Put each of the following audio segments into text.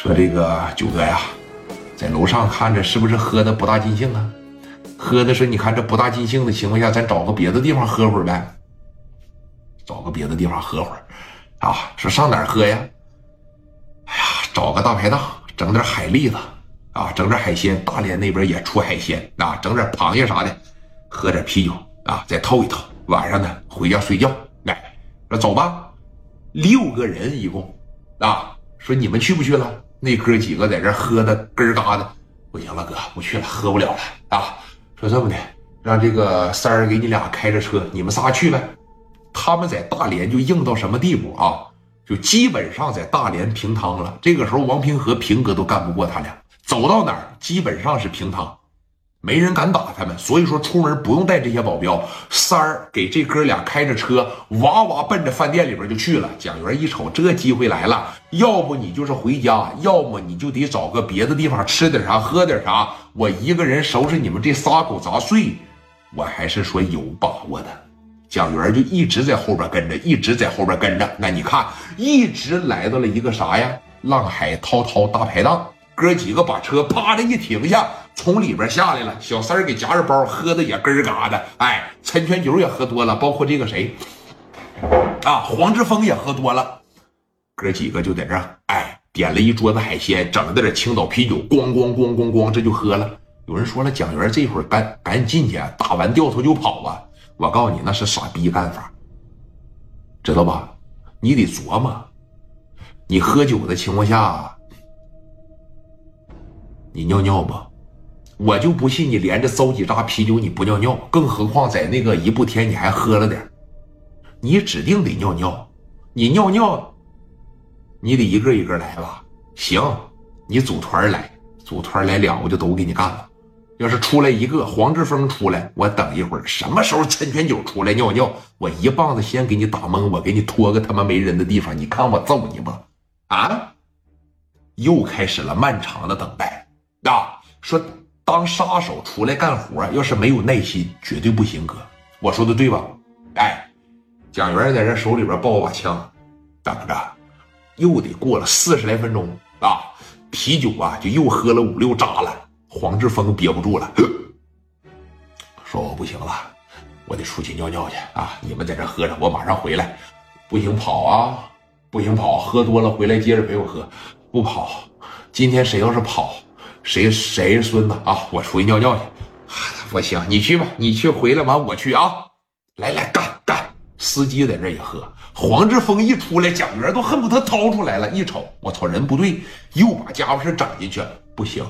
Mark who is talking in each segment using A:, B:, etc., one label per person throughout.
A: 说这个九哥呀，在楼上看着是不是喝的不大尽兴啊？喝的说你看这不大尽兴的情况下，咱找个别的地方喝会儿呗。找个别的地方喝会儿啊？说上哪儿喝呀？哎呀，找个大排档，整点海蛎子啊，整点海鲜。大连那边也出海鲜啊，整点螃蟹啥的，喝点啤酒啊，再透一透。晚上呢，回家睡觉。哎，说走吧，六个人一共啊。说你们去不去了？那哥几个在这喝的根儿嘎的，不行了，哥不去了，喝不了了啊！说这么的，让这个三儿给你俩开着车，你们仨去呗。他们在大连就硬到什么地步啊？就基本上在大连平汤了。这个时候，王平和平哥都干不过他俩，走到哪儿基本上是平汤。没人敢打他们，所以说出门不用带这些保镖。三儿给这哥俩开着车，哇哇奔着饭店里边就去了。蒋元一瞅，这机会来了，要不你就是回家，要么你就得找个别的地方吃点啥，喝点啥。我一个人收拾你们这仨狗杂碎，我还是说有把握的。蒋元就一直在后边跟着，一直在后边跟着。那你看，一直来到了一个啥呀？浪海滔滔大排档。哥几个把车啪的一停下，从里边下来了。小三儿给夹着包，喝的也根儿嘎的。哎，陈全酒也喝多了，包括这个谁啊，黄志峰也喝多了。哥几个就在这儿，哎，点了一桌子海鲜，整的点青岛啤酒，咣咣咣咣咣，这就喝了。有人说了，蒋元这会儿赶赶紧进去，打完掉头就跑啊！我告诉你，那是傻逼干法，知道吧？你得琢磨，你喝酒的情况下。你尿尿不？我就不信你连着糟几扎啤酒你不尿尿，更何况在那个一步天你还喝了点你指定得尿尿。你尿尿，你得一个一个来吧。行，你组团来，组团来俩我就都给你干了。要是出来一个黄志峰出来，我等一会儿，什么时候陈全九出来尿尿，我一棒子先给你打懵，我给你拖个他妈没人的地方，你看我揍你不？啊！又开始了漫长的等待。啊，说当杀手出来干活，要是没有耐心，绝对不行。哥，我说的对吧？哎，蒋元在这手里边抱把枪，等着，又得过了四十来分钟啊，啤酒啊就又喝了五六扎了。黄志峰憋不住了，说我不行了，我得出去尿尿去啊！你们在这喝着，我马上回来。不行跑啊，不行跑，喝多了回来接着陪我喝。不跑，今天谁要是跑。谁谁是孙子啊？我出去尿尿去。不行，你去吧，你去回来完我去啊。来来干干！司机在这也喝。黄志峰一出来，蒋元都恨不得掏出来了。一瞅，我操，人不对，又把家伙事整进去。不行，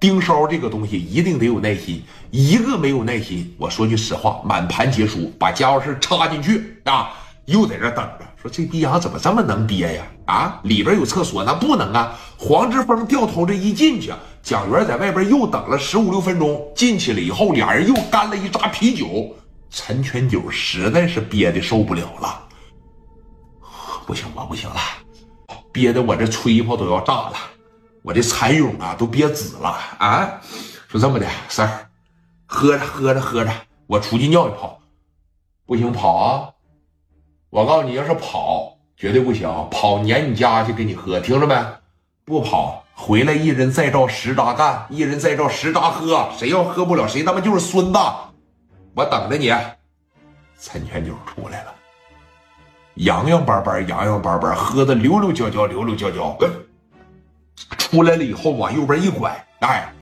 A: 盯梢这个东西一定得有耐心。一个没有耐心，我说句实话，满盘皆输。把家伙事插进去啊，又在这等着。说这逼样怎么这么能憋呀？啊，里边有厕所，那不能啊。黄志峰掉头这一进去。蒋元在外边又等了十五六分钟，进去了以后，俩人又干了一扎啤酒。陈全九实在是憋的受不了了，不行，我不行了，憋的我这吹泡都要炸了，我这蚕蛹啊都憋紫了啊！说这么的，三儿，喝着喝着喝着，我出去尿一泡，不行跑啊！我告诉你，要是跑绝对不行，跑撵你家去给你喝，听着没？不跑。回来，一人再照十扎干，一人再照十扎喝。谁要喝不了，谁他妈就是孙子。我等着你。陈全九出来了，洋洋巴巴，洋洋巴巴，喝的溜溜焦焦，溜溜焦焦。出来了以后往右边一拐，哎。